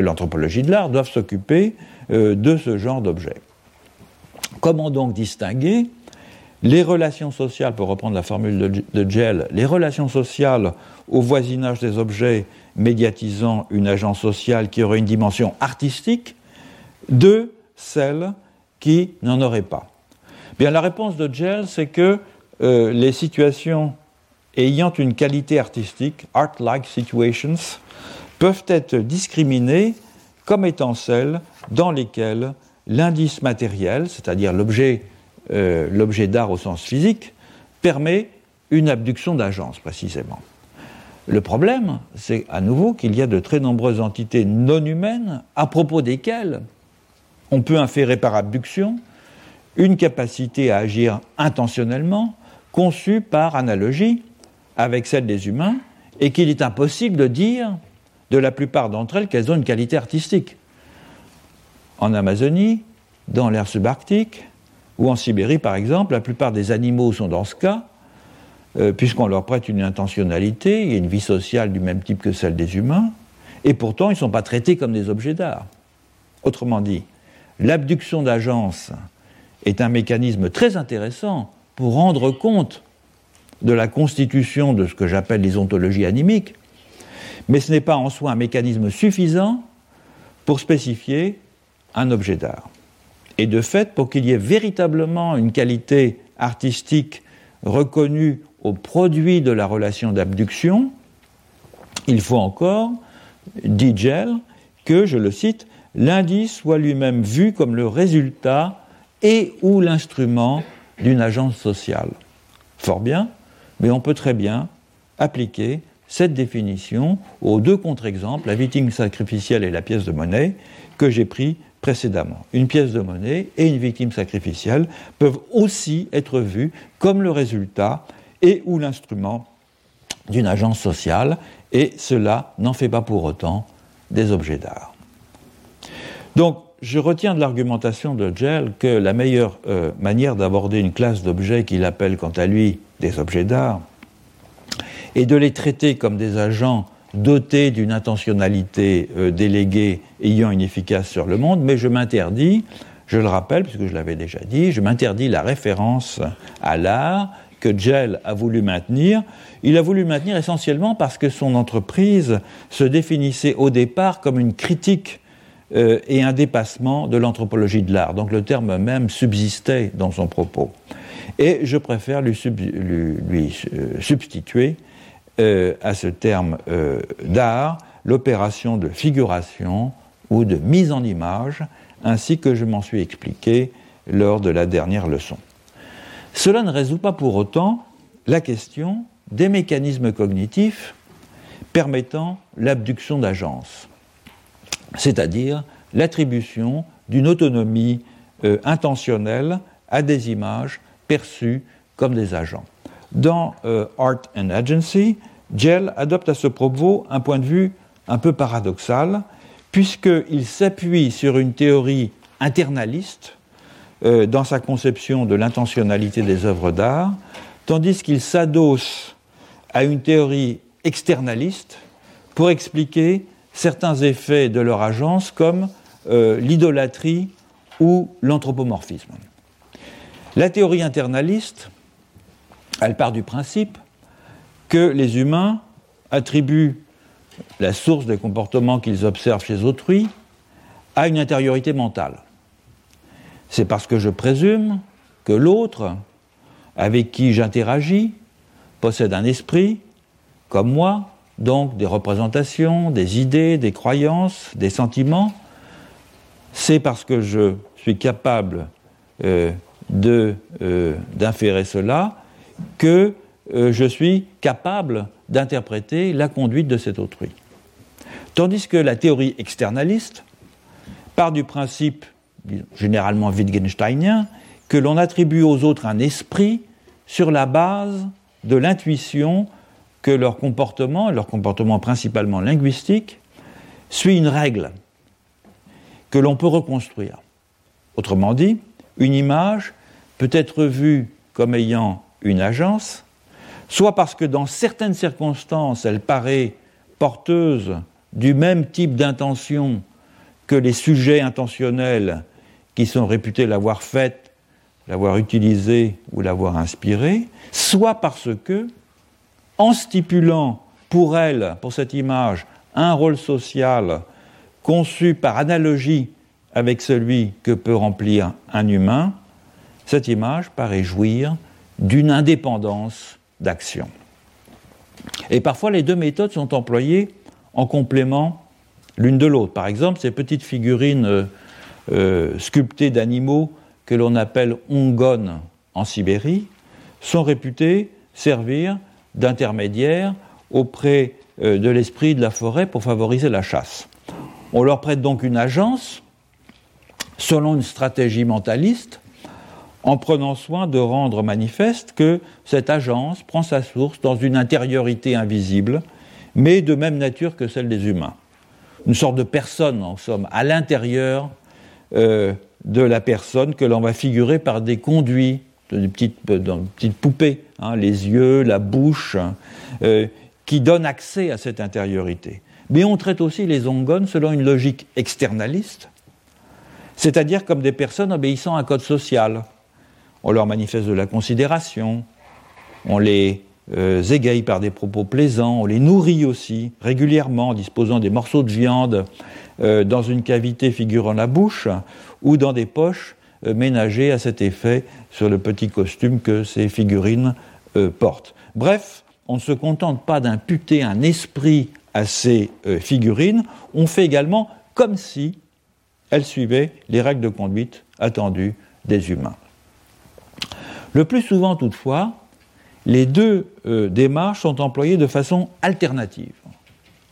l'anthropologie de l'art doive s'occuper de ce genre d'objet. Comment donc distinguer les relations sociales, pour reprendre la formule de, de Gell, les relations sociales au voisinage des objets médiatisant une agence sociale qui aurait une dimension artistique, de celles qui n'en auraient pas. Bien, la réponse de Gell, c'est que euh, les situations ayant une qualité artistique, art-like situations, peuvent être discriminées comme étant celles dans lesquelles l'indice matériel, c'est-à-dire l'objet euh, d'art au sens physique, permet une abduction d'agence précisément. Le problème, c'est à nouveau qu'il y a de très nombreuses entités non humaines à propos desquelles on peut inférer par abduction une capacité à agir intentionnellement, conçue par analogie avec celle des humains, et qu'il est impossible de dire de la plupart d'entre elles qu'elles ont une qualité artistique. En Amazonie, dans l'air subarctique, ou en Sibérie par exemple, la plupart des animaux sont dans ce cas, euh, puisqu'on leur prête une intentionnalité, il y a une vie sociale du même type que celle des humains, et pourtant ils ne sont pas traités comme des objets d'art. Autrement dit, l'abduction d'agence est un mécanisme très intéressant pour rendre compte de la constitution de ce que j'appelle les ontologies animiques, mais ce n'est pas en soi un mécanisme suffisant pour spécifier un objet d'art. Et de fait, pour qu'il y ait véritablement une qualité artistique reconnue au produit de la relation d'abduction, il faut encore, dit Gell, que, je le cite, l'indice soit lui-même vu comme le résultat et ou l'instrument d'une agence sociale. Fort bien, mais on peut très bien appliquer cette définition aux deux contre-exemples, la victime sacrificielle et la pièce de monnaie, que j'ai pris précédemment. Une pièce de monnaie et une victime sacrificielle peuvent aussi être vues comme le résultat et ou l'instrument d'une agence sociale, et cela n'en fait pas pour autant des objets d'art. Donc, je retiens de l'argumentation de Gell que la meilleure euh, manière d'aborder une classe d'objets qu'il appelle quant à lui des objets d'art et de les traiter comme des agents dotés d'une intentionnalité euh, déléguée ayant une efficace sur le monde, mais je m'interdis, je le rappelle puisque je l'avais déjà dit, je m'interdis la référence à l'art que Gell a voulu maintenir. Il a voulu maintenir essentiellement parce que son entreprise se définissait au départ comme une critique euh, et un dépassement de l'anthropologie de l'art. Donc le terme même subsistait dans son propos. Et je préfère lui, euh, substituer euh, à ce terme euh, d'art l'opération de figuration ou de mise en image, ainsi que je m'en suis expliqué lors de la dernière leçon. Cela ne résout pas pour autant la question des mécanismes cognitifs permettant l'abduction d'agence, c'est-à-dire l'attribution d'une autonomie euh, intentionnelle à des images perçues comme des agents. Dans euh, Art and Agency, Gell adopte à ce propos un point de vue un peu paradoxal, puisqu'il s'appuie sur une théorie internaliste euh, dans sa conception de l'intentionnalité des œuvres d'art, tandis qu'il s'adosse à une théorie externaliste pour expliquer certains effets de leur agence comme euh, l'idolâtrie ou l'anthropomorphisme. La théorie internaliste elle part du principe que les humains attribuent la source des comportements qu'ils observent chez autrui à une intériorité mentale. C'est parce que je présume que l'autre, avec qui j'interagis, possède un esprit, comme moi, donc des représentations, des idées, des croyances, des sentiments. C'est parce que je suis capable euh, euh, d'inférer cela que euh, je suis capable d'interpréter la conduite de cet autrui. Tandis que la théorie externaliste part du principe, généralement Wittgensteinien, que l'on attribue aux autres un esprit sur la base de l'intuition que leur comportement, leur comportement principalement linguistique, suit une règle que l'on peut reconstruire. Autrement dit, une image peut être vue comme ayant une agence, soit parce que dans certaines circonstances, elle paraît porteuse du même type d'intention que les sujets intentionnels qui sont réputés l'avoir faite, l'avoir utilisée ou l'avoir inspirée, soit parce que, en stipulant pour elle, pour cette image, un rôle social conçu par analogie avec celui que peut remplir un humain, cette image paraît jouir d'une indépendance d'action. Et parfois, les deux méthodes sont employées en complément l'une de l'autre. Par exemple, ces petites figurines euh, euh, sculptées d'animaux que l'on appelle ongones en Sibérie sont réputées servir d'intermédiaires auprès euh, de l'esprit de la forêt pour favoriser la chasse. On leur prête donc une agence selon une stratégie mentaliste en prenant soin de rendre manifeste que cette agence prend sa source dans une intériorité invisible, mais de même nature que celle des humains. Une sorte de personne, en somme, à l'intérieur euh, de la personne que l'on va figurer par des conduits, des petites, poupées, hein, les yeux, la bouche, euh, qui donnent accès à cette intériorité. Mais on traite aussi les ongones selon une logique externaliste, c'est-à-dire comme des personnes obéissant à un code social, on leur manifeste de la considération, on les euh, égaye par des propos plaisants, on les nourrit aussi régulièrement en disposant des morceaux de viande euh, dans une cavité figurant la bouche ou dans des poches ménagé à cet effet sur le petit costume que ces figurines portent. Bref, on ne se contente pas d'imputer un esprit à ces figurines, on fait également comme si elles suivaient les règles de conduite attendues des humains. Le plus souvent, toutefois, les deux euh, démarches sont employées de façon alternative,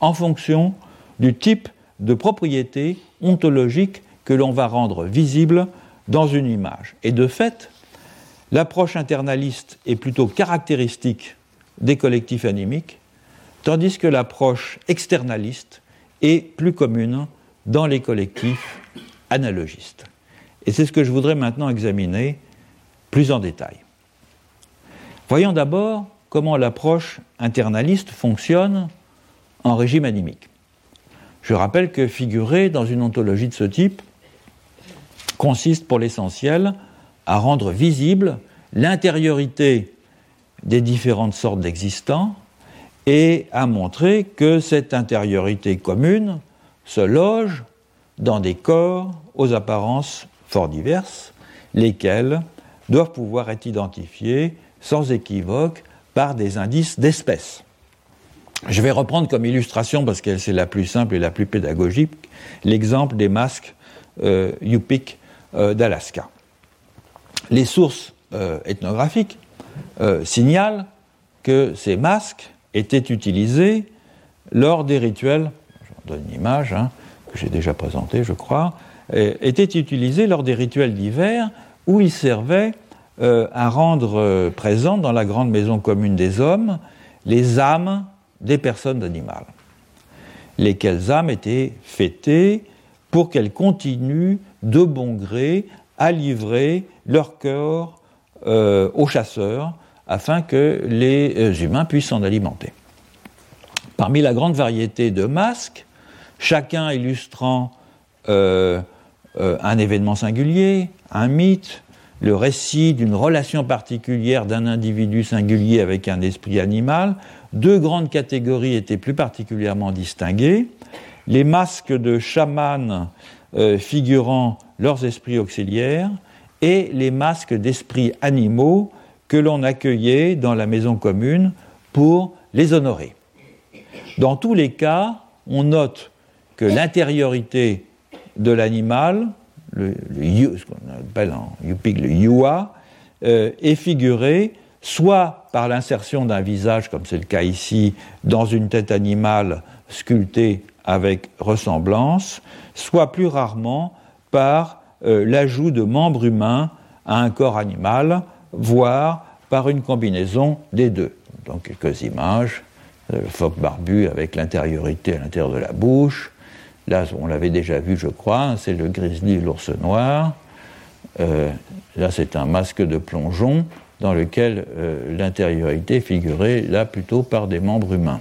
en fonction du type de propriété ontologique que l'on va rendre visible dans une image. Et de fait, l'approche internaliste est plutôt caractéristique des collectifs animiques, tandis que l'approche externaliste est plus commune dans les collectifs analogistes. Et c'est ce que je voudrais maintenant examiner plus en détail. Voyons d'abord comment l'approche internaliste fonctionne en régime animique. Je rappelle que figurer dans une ontologie de ce type consiste pour l'essentiel à rendre visible l'intériorité des différentes sortes d'existants et à montrer que cette intériorité commune se loge dans des corps aux apparences fort diverses, lesquels doivent pouvoir être identifiés sans équivoque par des indices d'espèce. Je vais reprendre comme illustration, parce que c'est la plus simple et la plus pédagogique, l'exemple des masques euh, Yupik euh, d'Alaska. Les sources euh, ethnographiques signalent que ces masques étaient utilisés lors des rituels, je donne une image hein, que j'ai déjà présentée, je crois, étaient utilisés lors des rituels d'hiver où ils servaient euh, à rendre euh, présent dans la grande maison commune des hommes les âmes des personnes animales, lesquelles âmes étaient fêtées pour qu'elles continuent de bon gré à livrer leur corps euh, aux chasseurs afin que les humains puissent s'en alimenter. Parmi la grande variété de masques, chacun illustrant un événement singulier, un mythe, le récit d'une relation particulière d'un individu singulier avec un esprit animal, deux grandes catégories étaient plus particulièrement distinguées. Les masques de chamans euh, figurant leurs esprits auxiliaires et les masques d'esprits animaux que l'on accueillait dans la maison commune pour les honorer. Dans tous les cas, on note que l'intériorité de l'animal le, ce qu'on appelle en Yupik le Yua, euh, est figuré soit par l'insertion d'un visage, comme c'est le cas ici, dans une tête animale sculptée avec ressemblance, soit plus rarement par euh, l'ajout de membres humains à un corps animal, voire par une combinaison des deux. Donc quelques images, euh, le phoque barbu avec l'intériorité à l'intérieur de la bouche, Là, on l'avait déjà vu, je crois, c'est le grizzly, l'ours noir. Euh, là, c'est un masque de plongeon dans lequel euh, l'intériorité figurait là plutôt par des membres humains.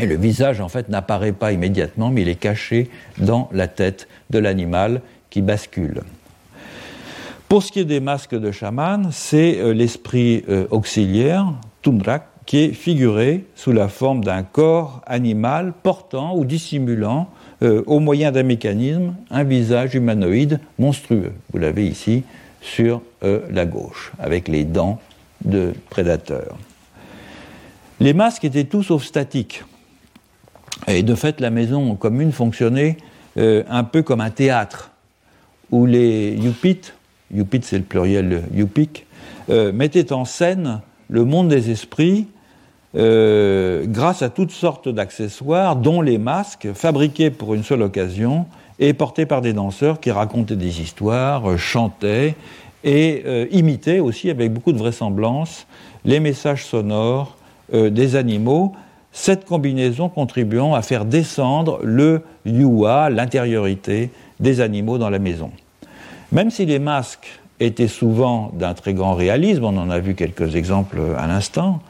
Et le visage, en fait, n'apparaît pas immédiatement, mais il est caché dans la tête de l'animal qui bascule. Pour ce qui est des masques de chaman, c'est euh, l'esprit auxiliaire, Tumrak, qui est figuré sous la forme d'un corps animal portant ou dissimulant euh, au moyen d'un mécanisme un visage humanoïde monstrueux. Vous l'avez ici sur euh, la gauche, avec les dents de prédateurs. Les masques étaient tous sauf statiques. Et de fait, la maison commune fonctionnait euh, un peu comme un théâtre, où les Yupit, Yupit c'est le pluriel Yupik, mettaient en scène le monde des esprits euh, grâce à toutes sortes d'accessoires, dont les masques, fabriqués pour une seule occasion et portés par des danseurs qui racontaient des histoires, euh, chantaient et euh, imitaient aussi avec beaucoup de vraisemblance les messages sonores des animaux, cette combinaison contribuant à faire descendre le yua, l'intériorité des animaux dans la maison. Même si les masques étaient souvent d'un très grand réalisme, on en a vu quelques exemples à l'instant,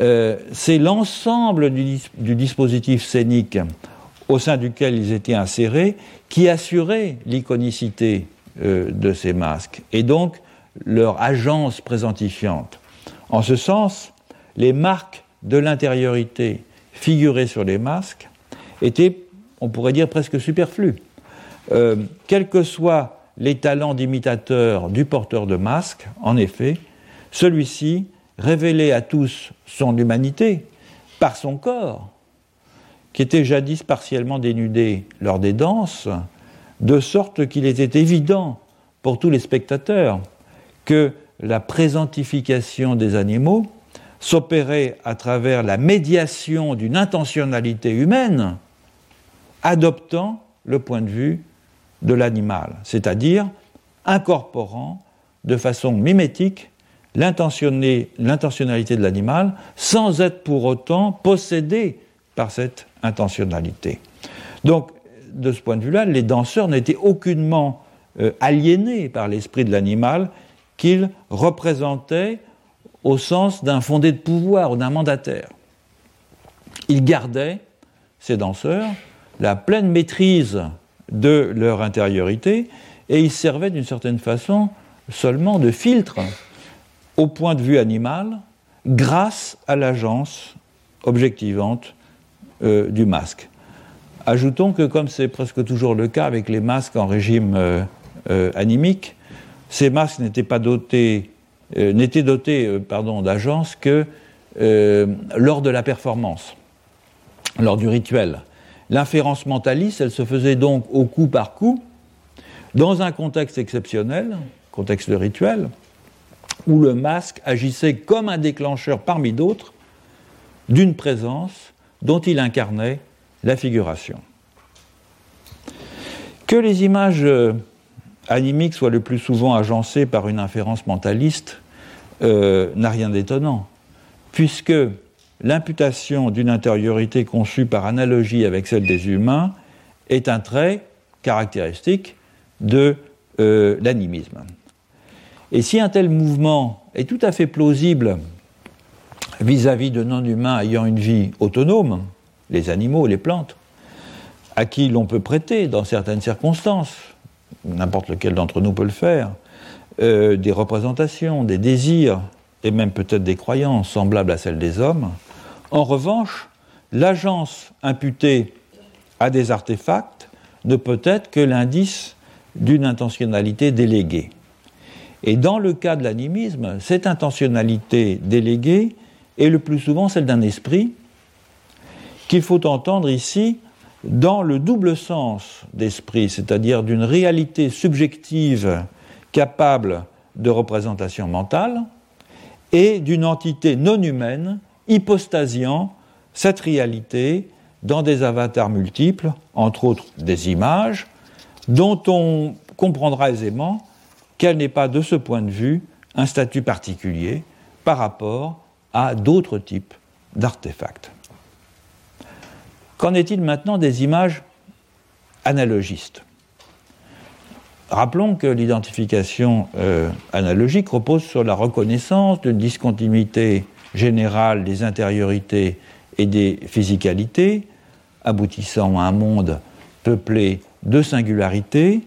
euh, c'est l'ensemble du, dispositif scénique au sein duquel ils étaient insérés qui assurait l'iconicité euh, de ces masques et donc leur agence présentifiante. En ce sens, les marques de l'intériorité figurées sur les masques étaient, on pourrait dire, presque superflues. Euh, quelles que soient les talents d'imitateur du porteur de masque, en effet, celui-ci révélait à tous son humanité par son corps, qui était jadis partiellement dénudé lors des danses, de sorte qu'il était évident pour tous les spectateurs que la présentification des animaux s'opérait à travers la médiation d'une intentionnalité humaine, adoptant le point de vue de l'animal, c'est-à-dire incorporant de façon mimétique l'intentionnalité de l'animal sans être pour autant possédé par cette intentionnalité. Donc, de ce point de vue-là, les danseurs n'étaient aucunement euh, aliénés par l'esprit de l'animal qu'ils représentaient au sens d'un fondé de pouvoir ou d'un mandataire. Ils gardaient, ces danseurs, la pleine maîtrise de leur intériorité et ils servaient d'une certaine façon seulement de filtre au point de vue animal grâce à l'agence objectivante euh, du masque. Ajoutons que, comme c'est presque toujours le cas avec les masques en régime euh, euh, animique, ces masques n'étaient pas dotés, pardon, d'agence que lors de la performance, lors du rituel. L'inférence mentaliste, elle se faisait donc au coup par coup, dans un contexte exceptionnel, contexte de rituel, où le masque agissait comme un déclencheur parmi d'autres d'une présence dont il incarnait la figuration. Que les images euh, animiques soient le plus souvent agencées par une inférence mentaliste euh, n'a rien d'étonnant, puisque l'imputation d'une intériorité conçue par analogie avec celle des humains est un trait caractéristique de euh, l'animisme. Et si un tel mouvement est tout à fait plausible vis-à-vis de non-humains ayant une vie autonome, les animaux, les plantes, à qui l'on peut prêter, dans certaines circonstances, n'importe lequel d'entre nous peut le faire, euh, des représentations, des désirs, et même peut-être des croyances semblables à celles des hommes, en revanche, l'agence imputée à des artefacts ne peut être que l'indice d'une intentionnalité déléguée. Et dans le cas de l'animisme, cette intentionnalité déléguée est le plus souvent celle d'un esprit qu'il faut entendre ici dans le double sens d'esprit, c'est-à-dire d'une réalité subjective capable de représentation mentale et d'une entité non humaine hypostasiant cette réalité dans des avatars multiples, entre autres des images, dont on comprendra aisément qu'elle n'est pas de ce point de vue un statut particulier par rapport à d'autres types d'artefacts. Qu'en est-il maintenant des images analogistes? Rappelons que l'identification euh, analogique repose sur la reconnaissance d'une discontinuité générale des intériorités et des physicalités, aboutissant à un monde peuplé de singularités,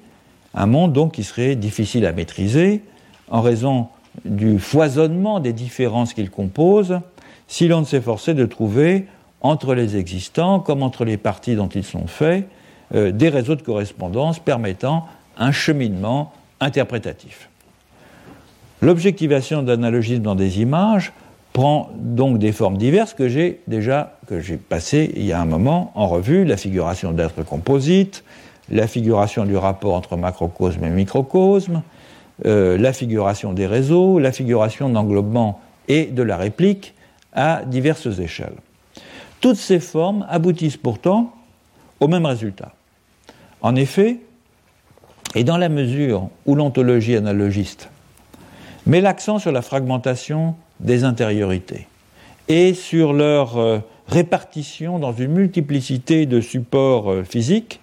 un monde donc qui serait difficile à maîtriser en raison du foisonnement des différences qu'il compose, si l'on ne s'efforçait de trouver entre les existants, comme entre les parties dont ils sont faits, euh, des réseaux de correspondance permettant un cheminement interprétatif. L'objectivation d'analogisme dans des images prend donc des formes diverses que j'ai déjà que j'ai passées il y a un moment en revue, la figuration d'êtres composites, la figuration du rapport entre macrocosme et microcosme, euh, la figuration des réseaux, la figuration d'englobement et de la réplique à diverses échelles. Toutes ces formes aboutissent pourtant au même résultat. En effet, et dans la mesure où l'ontologie analogiste met l'accent sur la fragmentation des intériorités et sur leur euh, répartition dans une multiplicité de supports euh, physiques,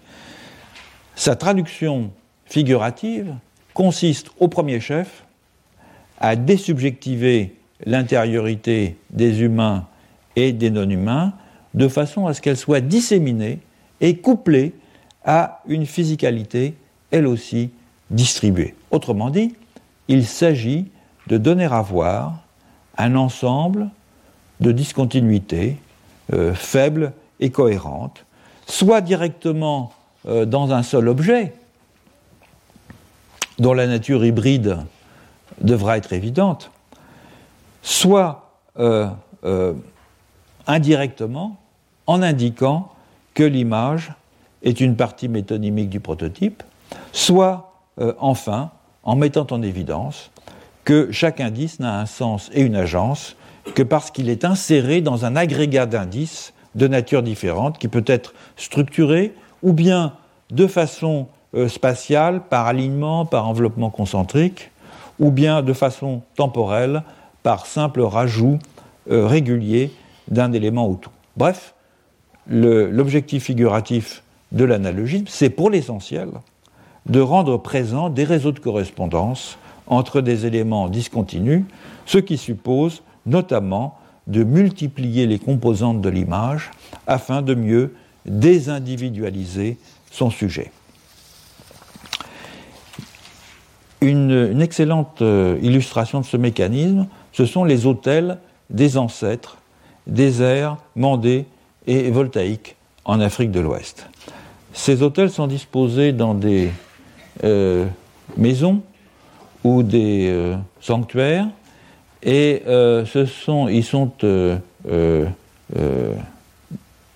sa traduction figurative consiste au premier chef à désubjectiver l'intériorité des humains et des non-humains de façon à ce qu'elle soit disséminée et couplée à une physicalité, elle aussi, distribuée. Autrement dit, il s'agit de donner à voir un ensemble de discontinuités euh, faibles et cohérentes, soit directement euh, dans un seul objet, dont la nature hybride devra être évidente, soit euh, euh, indirectement en indiquant que l'image est une partie métonymique du prototype, soit enfin en mettant en évidence que chaque indice n'a un sens et une agence que parce qu'il est inséré dans un agrégat d'indices de nature différente qui peut être structuré ou bien de façon euh, spatiale, par alignement, par enveloppement concentrique, ou bien de façon temporelle, par simple rajout euh, régulier d'un élément ou tout. Bref, l'objectif figuratif de l'analogisme, c'est pour l'essentiel de rendre présent des réseaux de correspondance entre des éléments discontinus, ce qui suppose notamment de multiplier les composantes de l'image afin de mieux désindividualiser son sujet. Une, excellente euh, illustration de ce mécanisme, ce sont les hôtels des ancêtres des ères mandés et voltaïques en Afrique de l'Ouest. Ces hôtels sont disposés dans des euh, maisons ou des euh, sanctuaires et ils sont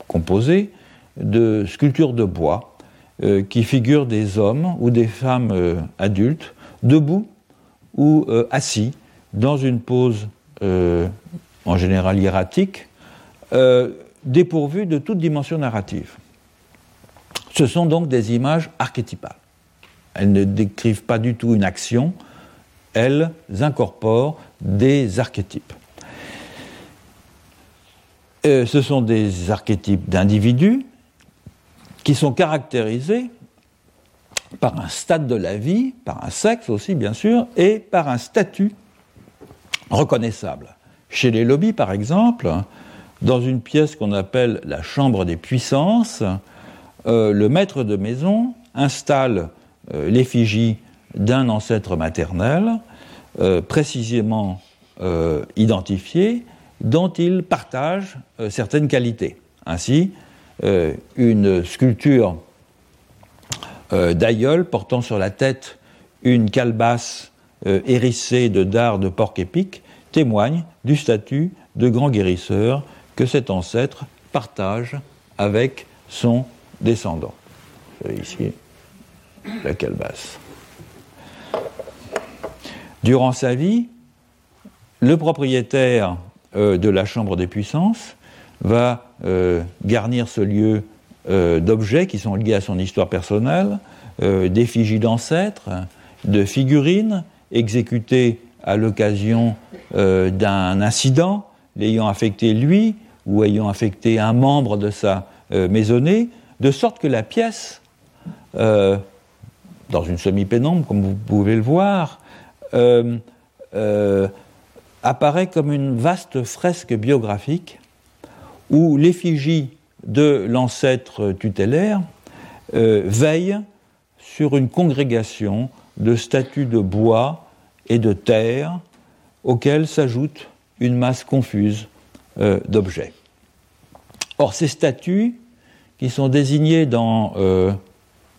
composés de sculptures de bois qui figurent des hommes ou des femmes adultes debout ou euh, assis dans une pose euh, en général hiératique, euh, dépourvue de toute dimension narrative. Ce sont donc des images archétypales. Elles ne décrivent pas du tout une action, elles incorporent des archétypes. ce sont des archétypes d'individus qui sont caractérisés par un stade de la vie, par un sexe aussi bien sûr, et par un statut reconnaissable. Chez les lobbies, par exemple, dans une pièce qu'on appelle la chambre des puissances, euh, le maître de maison installe euh, l'effigie d'un ancêtre maternel, euh, précisément identifié, dont il partage certaines qualités. Ainsi, une sculpture euh, d'aïeul portant sur la tête une calebasse euh, hérissée de dards de porc épic témoigne du statut de grand guérisseur que cet ancêtre partage avec son descendant. Ici, la calebasse. Durant sa vie, le propriétaire euh, de la Chambre des puissances va garnir ce lieu euh, d'objets qui sont liés à son histoire personnelle, euh, d'effigies d'ancêtres, de figurines exécutées à l'occasion euh, d'un incident l'ayant affecté lui ou ayant affecté un membre de sa maisonnée, de sorte que la pièce, dans une semi-pénombre, comme vous pouvez le voir, apparaît comme une vaste fresque biographique où l'effigie de l'ancêtre tutélaire euh, veille sur une congrégation de statues de bois et de terre auxquelles s'ajoute une masse confuse euh, d'objets. Or, ces statues, qui sont désignées dans euh,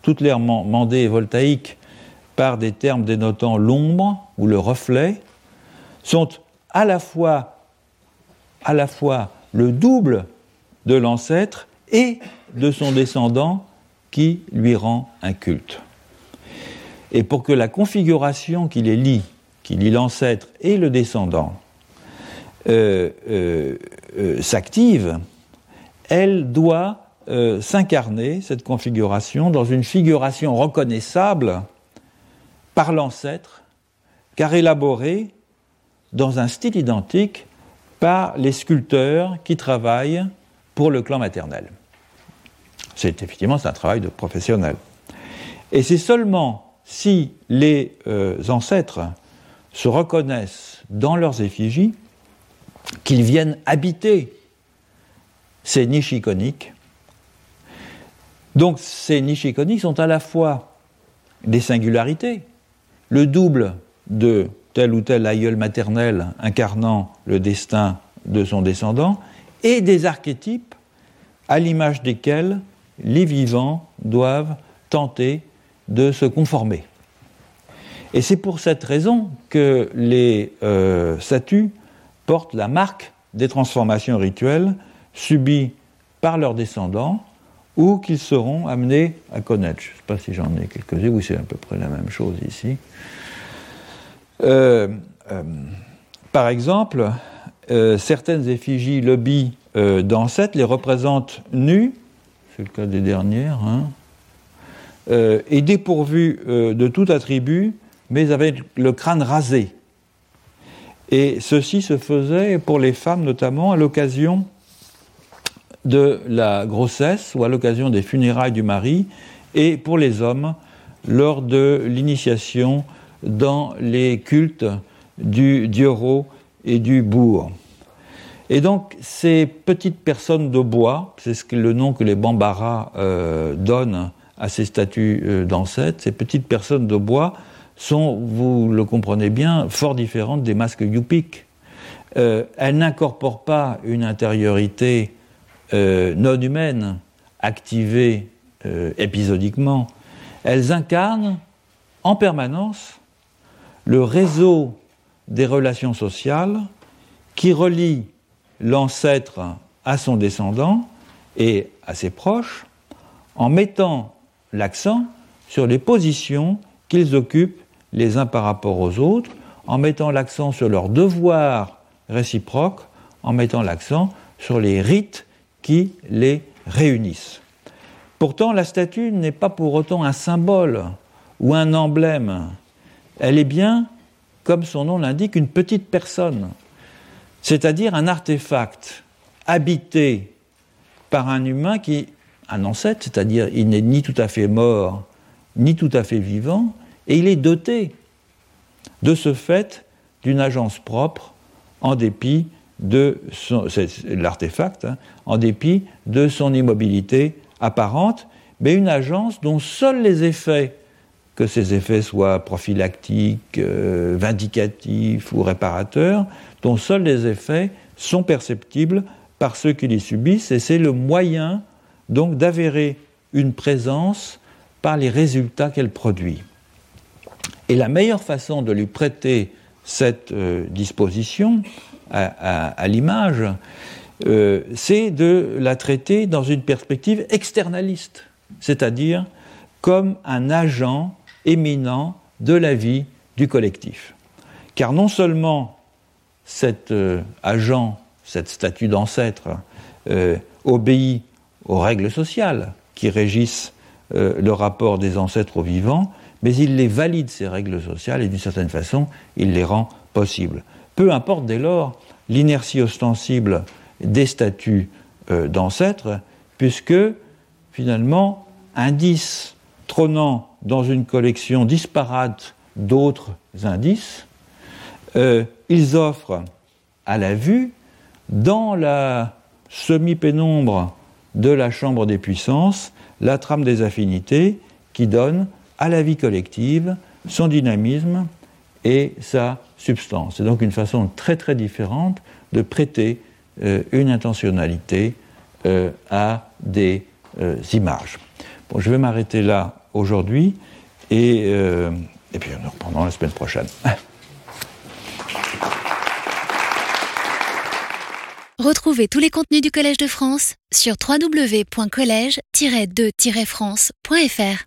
toutes les mandées voltaïques par des termes dénotant l'ombre ou le reflet, sont à la fois le double de l'ancêtre et de son descendant qui lui rend un culte. Et pour que la configuration qui les lie, qui lie l'ancêtre et le descendant, euh, euh, euh, s'active, elle doit s'incarner, cette configuration, dans une figuration reconnaissable par l'ancêtre, car élaborée dans un style identique par les sculpteurs qui travaillent pour le clan maternel. C'est effectivement un travail de professionnel. Et c'est seulement si les euh, ancêtres se reconnaissent dans leurs effigies qu'ils viennent habiter ces niches iconiques. Donc ces niches iconiques sont à la fois des singularités, le double de tel ou tel aïeul maternel incarnant le destin de son descendant, et des archétypes à l'image desquels les vivants doivent tenter de se conformer. Et c'est pour cette raison que les euh, statues portent la marque des transformations rituelles subies par leurs descendants ou qu'ils seront amenés à connaître. Je ne sais pas si j'en ai quelques-uns, oui c'est à peu près la même chose ici. Euh, euh, par exemple, certaines effigies lobby d'ancêtres les représentent nus, c'est le cas des dernières, hein, et dépourvues de tout attribut mais avec le crâne rasé. Et ceci se faisait pour les femmes notamment à l'occasion de la grossesse ou à l'occasion des funérailles du mari, et pour les hommes lors de l'initiation dans les cultes du dioro et du bourg. Et donc ces petites personnes de bois, c'est le nom que les Bambara euh, donnent à ces statues euh, d'ancêtres, ces petites personnes de bois sont, vous le comprenez bien, fort différentes des masques Yupik. Euh, elles n'incorporent pas une intériorité euh, non humaine, activée épisodiquement. Elles incarnent en permanence le réseau des relations sociales qui relie l'ancêtre à son descendant et à ses proches en mettant l'accent sur les positions qu'ils occupent les uns par rapport aux autres, en mettant l'accent sur leurs devoirs réciproques, en mettant l'accent sur les rites qui les réunissent. Pourtant, la statue n'est pas pour autant un symbole ou un emblème. Elle est bien, comme son nom l'indique, une petite personne, c'est-à-dire un artefact habité par un humain qui, un ancêtre, c'est-à-dire il n'est ni tout à fait mort, ni tout à fait vivant, et il est doté de ce fait d'une agence propre en dépit de hein, en dépit de son immobilité apparente, mais une agence dont seuls les effets, que ces effets soient prophylactiques, euh, vindicatifs ou réparateurs, dont seuls les effets sont perceptibles par ceux qui les subissent, et c'est le moyen donc d'avérer une présence par les résultats qu'elle produit. Et la meilleure façon de lui prêter cette euh, disposition à, l'image, euh, c'est de la traiter dans une perspective externaliste, c'est-à-dire comme un agent éminent de la vie du collectif. Car non seulement cet euh, agent, cette statue d'ancêtre, obéit aux règles sociales qui régissent le rapport des ancêtres aux vivants, mais il les valide, ces règles sociales, et d'une certaine façon, il les rend possibles. Peu importe dès lors l'inertie ostensible des statuts euh, d'ancêtres, puisque finalement, indices trônant dans une collection disparate d'autres indices, euh, ils offrent à la vue, dans la semi-pénombre de la chambre des puissances, la trame des affinités qui donne à la vie collective, son dynamisme et sa substance. C'est donc une façon très très différente de prêter euh, une intentionnalité euh, à des images. Bon, je vais m'arrêter là aujourd'hui et, et puis nous reprendrons la semaine prochaine. Retrouvez tous les contenus du Collège de France sur www.colège-2-france.fr.